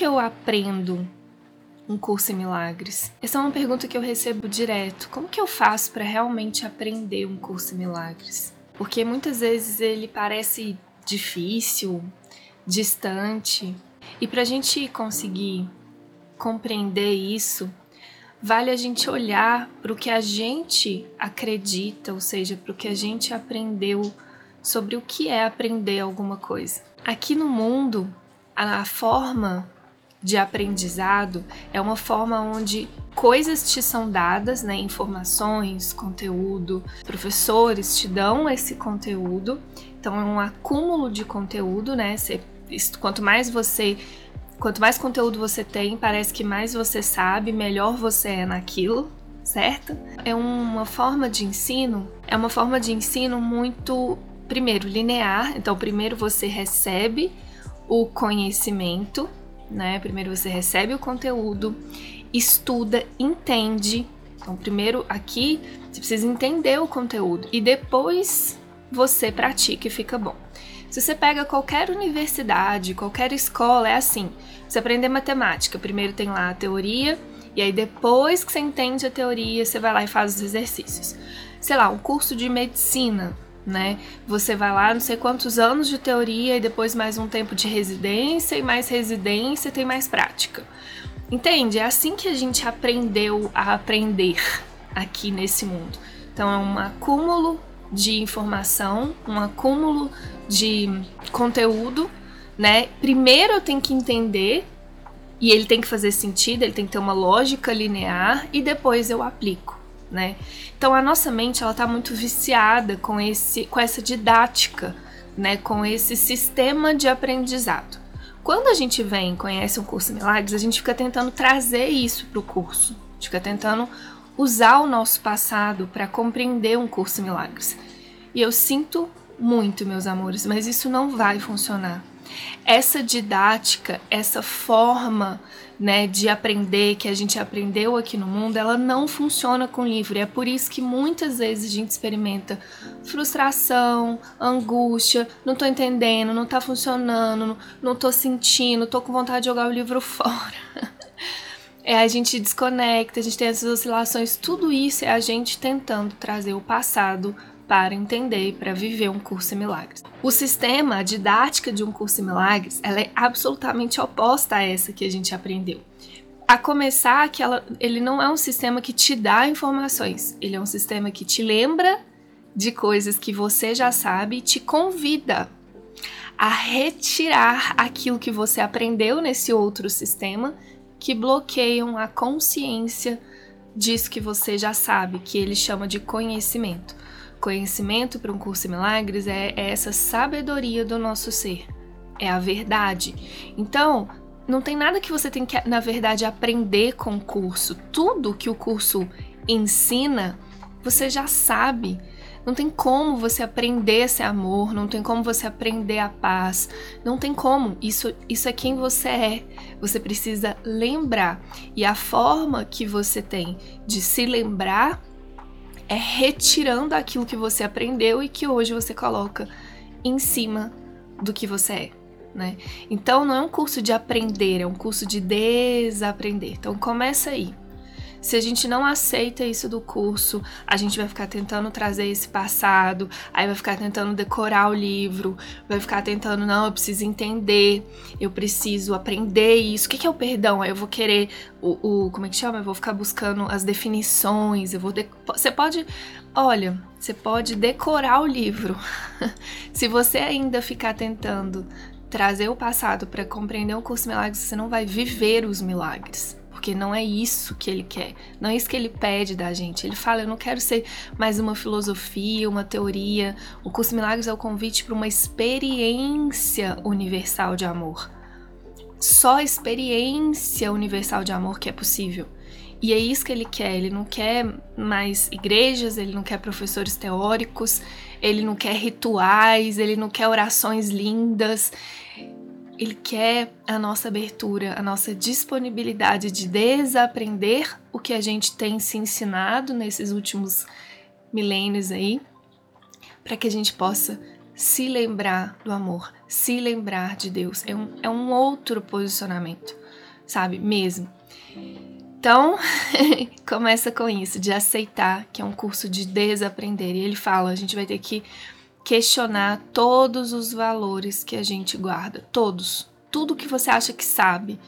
que eu aprendo um curso em milagres? Essa é uma pergunta que eu recebo direto. Como que eu faço para realmente aprender um curso em milagres? Porque muitas vezes ele parece difícil, distante, e para a gente conseguir compreender isso, vale a gente olhar para o que a gente acredita, ou seja, para o que a gente aprendeu sobre o que é aprender alguma coisa. Aqui no mundo, a forma de aprendizado é uma forma onde coisas te são dadas, né, informações, conteúdo, professores te dão esse conteúdo. Então é um acúmulo de conteúdo, né? Você, quanto mais você quanto mais conteúdo você tem, parece que mais você sabe, melhor você é naquilo, certo? É uma forma de ensino, é uma forma de ensino muito primeiro linear, então primeiro você recebe o conhecimento né? Primeiro você recebe o conteúdo, estuda, entende. Então, primeiro aqui você precisa entender o conteúdo e depois você pratica e fica bom. Se você pega qualquer universidade, qualquer escola, é assim: você aprender matemática, primeiro tem lá a teoria, e aí depois que você entende a teoria, você vai lá e faz os exercícios. Sei lá, um curso de medicina, né? Você vai lá, não sei quantos anos de teoria e depois mais um tempo de residência e mais residência tem mais prática. Entende? É assim que a gente aprendeu a aprender aqui nesse mundo. Então é um acúmulo de informação, um acúmulo de conteúdo, né? Primeiro eu tenho que entender e ele tem que fazer sentido, ele tem que ter uma lógica linear e depois eu aplico né? Então a nossa mente ela tá muito viciada com esse com essa didática, né, com esse sistema de aprendizado. Quando a gente vem conhece um curso Milagres, a gente fica tentando trazer isso para o curso, a gente fica tentando usar o nosso passado para compreender um curso Milagres. E eu sinto muito, meus amores, mas isso não vai funcionar. Essa didática, essa forma né, de aprender que a gente aprendeu aqui no mundo, ela não funciona com livro. E é por isso que muitas vezes a gente experimenta frustração, angústia, não tô entendendo, não tá funcionando, não, tô sentindo, tô com vontade de jogar o livro fora. É a gente desconecta, a gente tem essas oscilações, tudo isso é a gente tentando trazer o passado para entender e para viver um curso em milagres. O sistema, a didática de um curso em milagres, ela é absolutamente oposta a essa que a gente aprendeu. A começar que ela, ele não é um sistema que te dá informações, ele é um sistema que te lembra de coisas que você já sabe e te convida a retirar aquilo que você aprendeu nesse outro sistema que bloqueiam a consciência disso que você já sabe, que ele chama de conhecimento. Conhecimento para um curso em milagres é, é essa sabedoria do nosso ser, é a verdade. Então, não tem nada que você tem que, na verdade, aprender com o curso. Tudo que o curso ensina, você já sabe. Não tem como você aprender esse amor, não tem como você aprender a paz, não tem como. Isso, isso é quem você é. Você precisa lembrar. E a forma que você tem de se lembrar é retirando aquilo que você aprendeu e que hoje você coloca em cima do que você é. Né? Então não é um curso de aprender, é um curso de desaprender. Então começa aí. Se a gente não aceita isso do curso, a gente vai ficar tentando trazer esse passado, aí vai ficar tentando decorar o livro, vai ficar tentando, não, eu preciso entender, eu preciso aprender isso. O que é o perdão? Aí eu vou querer o, o como é que chama? Eu vou ficar buscando as definições, eu vou. De... Você pode. Olha, você pode decorar o livro. Se você ainda ficar tentando trazer o passado para compreender o curso de milagres, você não vai viver os milagres porque não é isso que ele quer, não é isso que ele pede da gente. Ele fala: Eu não quero ser mais uma filosofia, uma teoria. O curso Milagres é o convite para uma experiência universal de amor. Só a experiência universal de amor que é possível. E é isso que ele quer. Ele não quer mais igrejas, ele não quer professores teóricos, ele não quer rituais, ele não quer orações lindas. Ele quer a nossa abertura, a nossa disponibilidade de desaprender o que a gente tem se ensinado nesses últimos milênios aí, para que a gente possa se lembrar do amor, se lembrar de Deus. É um, é um outro posicionamento. sabe? Mesmo. Então, começa com isso, de aceitar que é um curso de desaprender. E ele fala: a gente vai ter que questionar todos os valores que a gente guarda, todos. Tudo que você acha que sabe.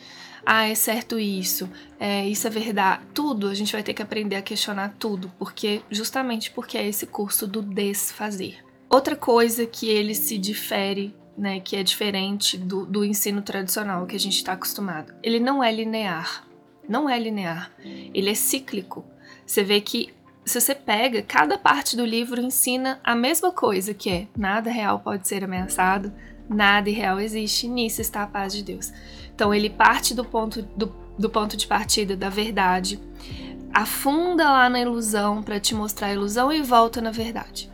Ah, é certo isso, é, isso é verdade. Tudo, a gente vai ter que aprender a questionar tudo, porque justamente porque é esse curso do desfazer. Outra coisa que ele se difere, né, que é diferente do, do ensino tradicional que a gente está acostumado, ele não é linear. Não é linear. Ele é cíclico. Você vê que se você pega, cada parte do livro ensina a mesma coisa, que é nada real pode ser ameaçado, nada irreal existe, nisso está a paz de Deus. Então ele parte do ponto, do, do ponto de partida da verdade, afunda lá na ilusão para te mostrar a ilusão e volta na verdade.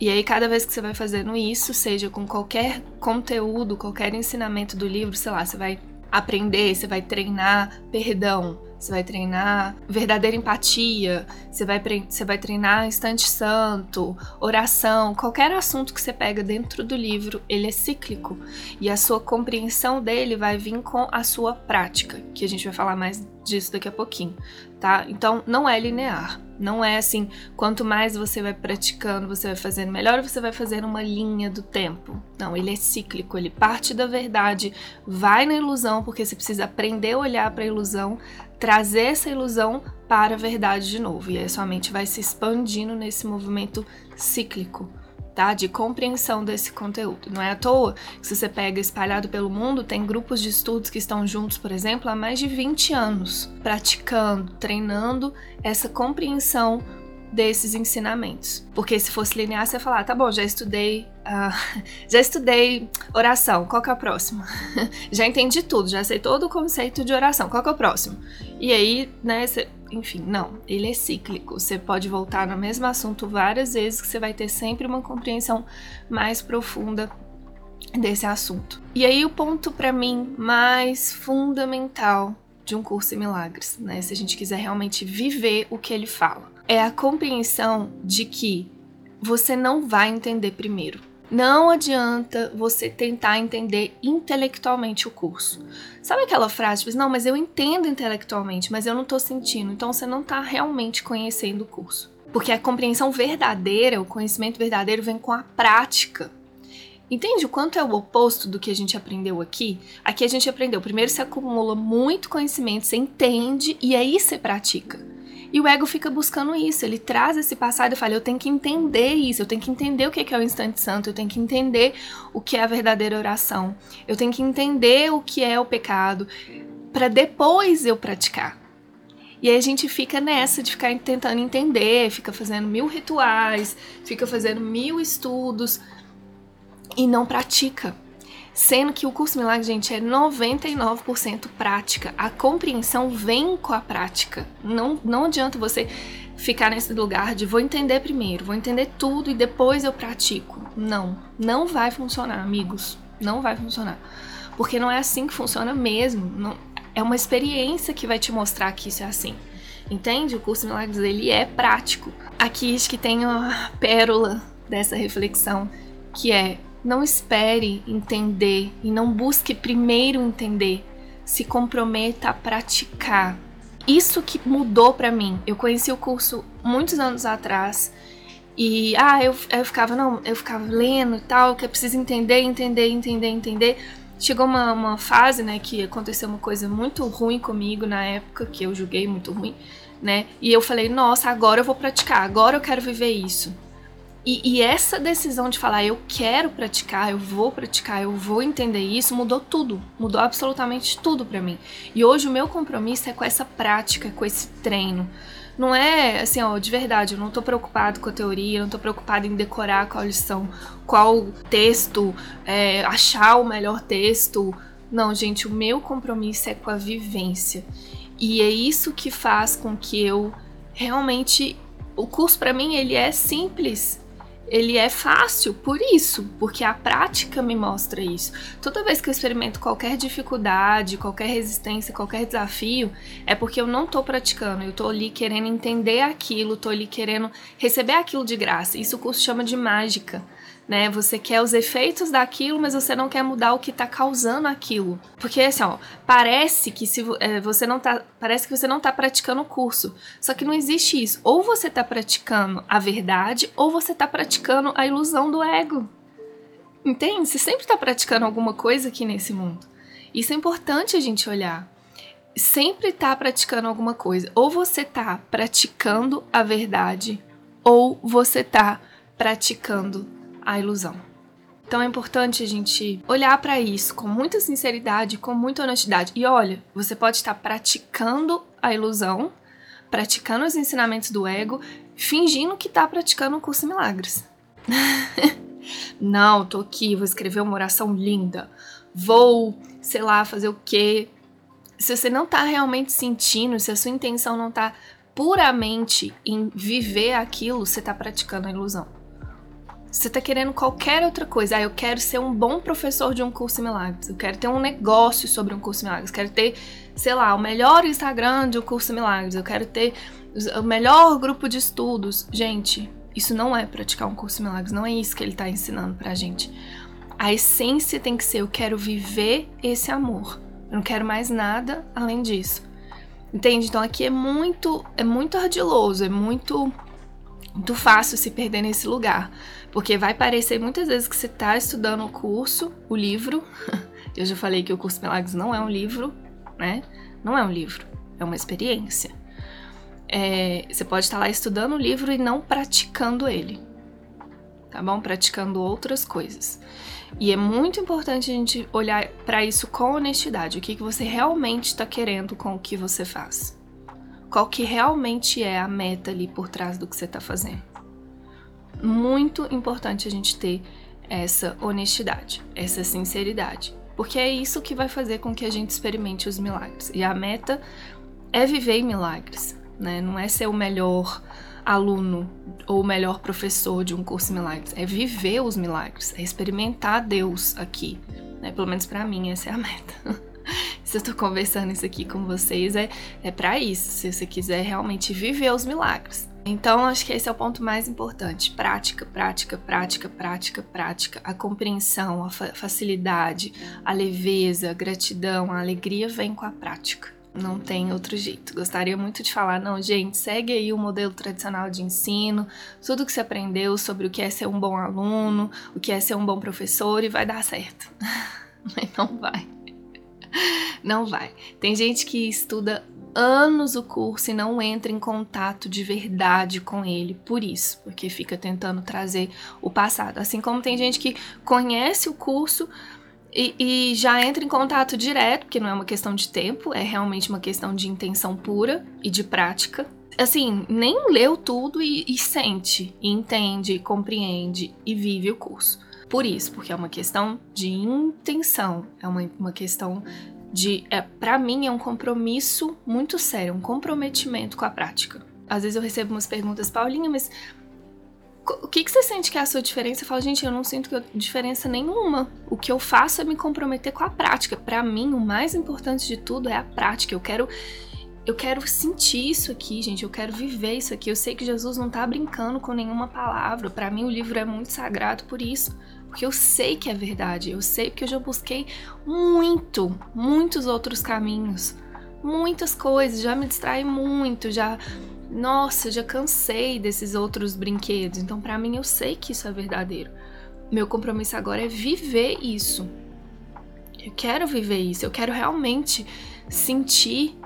E aí, cada vez que você vai fazendo isso, seja com qualquer conteúdo, qualquer ensinamento do livro, sei lá, você vai aprender, você vai treinar perdão, você vai treinar verdadeira empatia, você vai, você vai treinar instante santo, oração, qualquer assunto que você pega dentro do livro, ele é cíclico. E a sua compreensão dele vai vir com a sua prática, que a gente vai falar mais disso daqui a pouquinho, tá? Então não é linear. Não é assim, quanto mais você vai praticando, você vai fazendo melhor, você vai fazendo uma linha do tempo. Não, ele é cíclico, ele parte da verdade, vai na ilusão, porque você precisa aprender a olhar para a ilusão, trazer essa ilusão para a verdade de novo. E aí sua mente vai se expandindo nesse movimento cíclico. Tá? De compreensão desse conteúdo. Não é à toa que se você pega espalhado pelo mundo, tem grupos de estudos que estão juntos, por exemplo, há mais de 20 anos, praticando, treinando essa compreensão desses ensinamentos. Porque se fosse linear, você ia falar, tá bom, já estudei, uh, já estudei oração, qual que é o próximo? já entendi tudo, já sei todo o conceito de oração, qual que é o próximo? E aí, né, você, enfim, não, ele é cíclico. Você pode voltar no mesmo assunto várias vezes que você vai ter sempre uma compreensão mais profunda desse assunto. E aí o ponto para mim mais fundamental de um curso em milagres, né, se a gente quiser realmente viver o que ele fala é a compreensão de que você não vai entender primeiro. Não adianta você tentar entender intelectualmente o curso. Sabe aquela frase, tipo, não, mas eu entendo intelectualmente, mas eu não tô sentindo. Então você não tá realmente conhecendo o curso. Porque a compreensão verdadeira, o conhecimento verdadeiro vem com a prática. Entende o quanto é o oposto do que a gente aprendeu aqui? Aqui a gente aprendeu, primeiro você acumula muito conhecimento, você entende e aí você pratica. E o ego fica buscando isso, ele traz esse passado e fala: eu tenho que entender isso, eu tenho que entender o que é o instante santo, eu tenho que entender o que é a verdadeira oração, eu tenho que entender o que é o pecado, para depois eu praticar. E aí a gente fica nessa de ficar tentando entender, fica fazendo mil rituais, fica fazendo mil estudos e não pratica. Sendo que o curso Milagre, gente, é 99% prática. A compreensão vem com a prática. Não, não adianta você ficar nesse lugar de vou entender primeiro, vou entender tudo e depois eu pratico. Não, não vai funcionar, amigos. Não vai funcionar. Porque não é assim que funciona mesmo. Não, é uma experiência que vai te mostrar que isso é assim. Entende? O curso Milagres ele é prático. Aqui acho que tem a pérola dessa reflexão, que é não espere entender e não busque primeiro entender. Se comprometa a praticar. Isso que mudou para mim. Eu conheci o curso muitos anos atrás e ah, eu, eu ficava não, eu ficava lendo e tal, que eu preciso entender, entender, entender, entender. Chegou uma, uma fase, né, que aconteceu uma coisa muito ruim comigo na época, que eu julguei muito ruim, né? E eu falei, nossa, agora eu vou praticar, agora eu quero viver isso. E, e, essa decisão de falar, eu quero praticar, eu vou praticar, eu vou entender isso, mudou tudo. Mudou absolutamente tudo para mim. E hoje o meu compromisso é com essa prática, com esse treino. Não é assim, ó, de verdade, eu não tô preocupado com a teoria, não tô preocupado em decorar qual lição, qual texto, é, achar o melhor texto. Não, gente, o meu compromisso é com a vivência. E é isso que faz com que eu realmente. O curso para mim ele é simples, ele é fácil por isso, porque a prática me mostra isso. Toda vez que eu experimento qualquer dificuldade, qualquer resistência, qualquer desafio, é porque eu não tô praticando, eu tô ali querendo entender aquilo, tô ali querendo receber aquilo de graça. Isso o curso chama de mágica, né? Você quer os efeitos daquilo, mas você não quer mudar o que tá causando aquilo. Porque assim, ó, parece que se é, você não tá, parece que você não tá praticando o curso. Só que não existe isso. Ou você tá praticando a verdade, ou você tá praticando a ilusão do ego. Entende? Você sempre tá praticando alguma coisa aqui nesse mundo. Isso é importante a gente olhar. Sempre tá praticando alguma coisa. Ou você tá praticando a verdade, ou você tá praticando a ilusão. Então é importante a gente olhar para isso com muita sinceridade, com muita honestidade. E olha, você pode estar praticando a ilusão, praticando os ensinamentos do ego, fingindo que está praticando o curso de milagres. Não, tô aqui, vou escrever uma oração linda. Vou, sei lá, fazer o quê? Se você não tá realmente sentindo, se a sua intenção não tá puramente em viver aquilo, você tá praticando a ilusão. Você tá querendo qualquer outra coisa. Ah, eu quero ser um bom professor de um curso de milagres. Eu quero ter um negócio sobre um curso de milagres. Eu quero ter, sei lá, o melhor Instagram de um curso de milagres. Eu quero ter o melhor grupo de estudos. Gente, isso não é praticar um curso de milagres. Não é isso que ele tá ensinando pra gente. A essência tem que ser: eu quero viver esse amor. Eu não quero mais nada além disso. Entende? Então aqui é muito, é muito ardiloso, é muito, muito fácil se perder nesse lugar. Porque vai parecer muitas vezes que você está estudando o curso, o livro. Eu já falei que o curso Milagres não é um livro, né? Não é um livro, é uma experiência. É, você pode estar lá estudando o livro e não praticando ele, tá bom? Praticando outras coisas. E é muito importante a gente olhar para isso com honestidade. O que, que você realmente está querendo com o que você faz? Qual que realmente é a meta ali por trás do que você está fazendo? Muito importante a gente ter essa honestidade, essa sinceridade, porque é isso que vai fazer com que a gente experimente os milagres. E a meta é viver milagres, né? Não é ser o melhor aluno ou o melhor professor de um curso de milagres, é viver os milagres, é experimentar Deus aqui, né? Pelo menos para mim essa é a meta. se eu tô conversando isso aqui com vocês, é, é para isso. Se você quiser realmente viver os milagres. Então, acho que esse é o ponto mais importante: prática, prática, prática, prática, prática. A compreensão, a fa facilidade, a leveza, a gratidão, a alegria vem com a prática. Não tem outro jeito. Gostaria muito de falar, não, gente, segue aí o modelo tradicional de ensino, tudo que você aprendeu sobre o que é ser um bom aluno, o que é ser um bom professor e vai dar certo. Mas não vai. Não vai. Tem gente que estuda anos o curso e não entra em contato de verdade com ele por isso, porque fica tentando trazer o passado. Assim como tem gente que conhece o curso e, e, já entra em contato direto, porque não é uma questão de tempo, é realmente uma questão de intenção pura e de prática. Assim, nem leu tudo e, e sente, e entende, compreende e vive o curso. Por isso, porque é uma questão de intenção, é uma, uma questão de é, para mim é um compromisso muito sério, um comprometimento com a prática. Às vezes eu recebo umas perguntas, Paulinha, mas o que, que você sente que é a sua diferença? Eu falo, gente, eu não sinto diferença nenhuma. O que eu faço é me comprometer com a prática. Para mim, o mais importante de tudo é a prática. Eu quero eu quero sentir isso aqui, gente. Eu quero viver isso aqui. Eu sei que Jesus não tá brincando com nenhuma palavra. Para mim, o livro é muito sagrado por isso. Porque eu sei que é verdade. Eu sei porque eu já busquei muito, muitos outros caminhos. Muitas coisas. Já me distraí muito. Já. Nossa, já cansei desses outros brinquedos. Então, para mim, eu sei que isso é verdadeiro. Meu compromisso agora é viver isso. Eu quero viver isso. Eu quero realmente sentir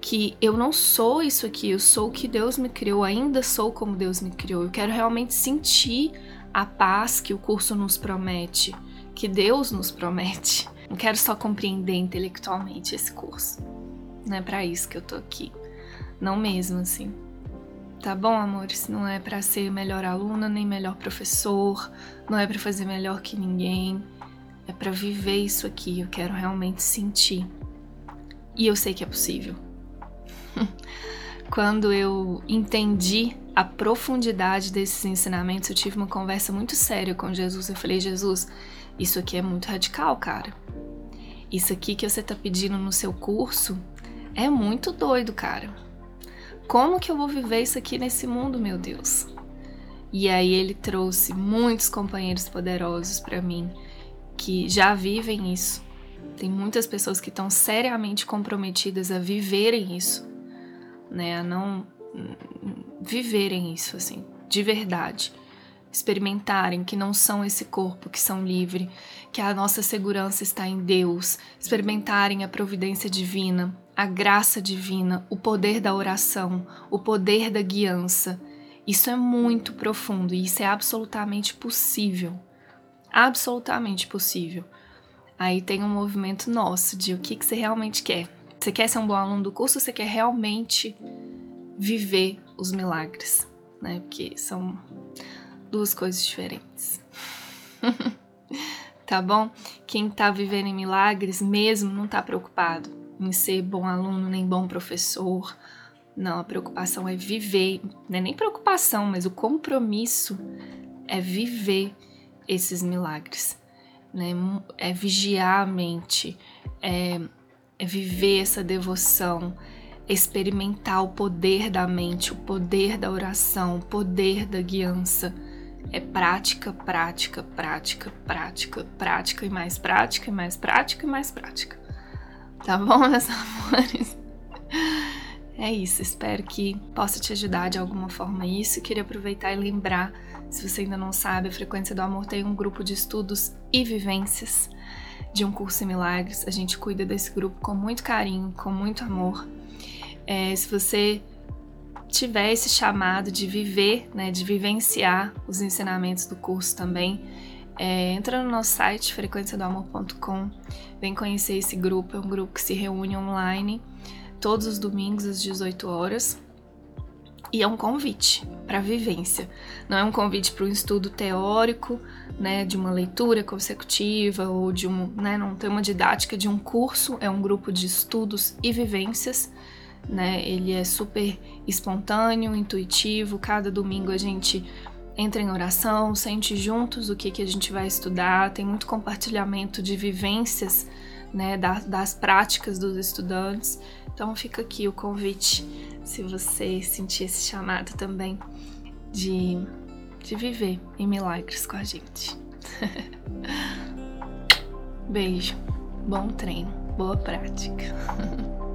que eu não sou isso aqui, eu sou o que Deus me criou, ainda sou como Deus me criou. Eu quero realmente sentir a paz que o curso nos promete, que Deus nos promete. Não quero só compreender intelectualmente esse curso. Não é para isso que eu tô aqui. Não mesmo assim. Tá bom, amores? Não é para ser melhor aluna nem melhor professor, não é para fazer melhor que ninguém. É para viver isso aqui. Eu quero realmente sentir. E eu sei que é possível. Quando eu entendi a profundidade desses ensinamentos, eu tive uma conversa muito séria com Jesus. Eu falei, Jesus, isso aqui é muito radical, cara. Isso aqui que você tá pedindo no seu curso é muito doido, cara. Como que eu vou viver isso aqui nesse mundo, meu Deus? E aí ele trouxe muitos companheiros poderosos para mim que já vivem isso. Tem muitas pessoas que estão seriamente comprometidas a viverem isso, né? A não viverem isso assim, de verdade. Experimentarem que não são esse corpo, que são livre, que a nossa segurança está em Deus, experimentarem a providência divina, a graça divina, o poder da oração, o poder da guiança. Isso é muito profundo e isso é absolutamente possível. Absolutamente possível. Aí tem um movimento nosso de o que, que você realmente quer. Você quer ser um bom aluno do curso você quer realmente viver os milagres? Né? Porque são duas coisas diferentes. tá bom? Quem tá vivendo em milagres mesmo não tá preocupado em ser bom aluno nem bom professor. Não, a preocupação é viver, não é nem preocupação, mas o compromisso é viver esses milagres né? É vigiar a mente, é, é viver essa devoção, é experimentar o poder da mente, o poder da oração, o poder da guiança. É prática, prática, prática, prática, prática e mais prática e mais prática e mais prática. Tá bom, meus amores? É isso, espero que possa te ajudar de alguma forma isso. Queria aproveitar e lembrar se você ainda não sabe, a Frequência do Amor tem um grupo de estudos e vivências de um curso em milagres. A gente cuida desse grupo com muito carinho, com muito amor. É, se você tiver esse chamado de viver, né, de vivenciar os ensinamentos do curso também, é, entra no nosso site frequenciadoamor.com, vem conhecer esse grupo. É um grupo que se reúne online todos os domingos às 18 horas e é um convite para vivência. Não é um convite para um estudo teórico, né, de uma leitura consecutiva ou de um, né, não tem uma didática de um curso, é um grupo de estudos e vivências, né? Ele é super espontâneo, intuitivo. Cada domingo a gente entra em oração, sente juntos o que que a gente vai estudar, tem muito compartilhamento de vivências, né, das, das práticas dos estudantes. Então fica aqui o convite se você sentir esse chamado também de, de viver em milagres com a gente. Beijo, bom treino, boa prática.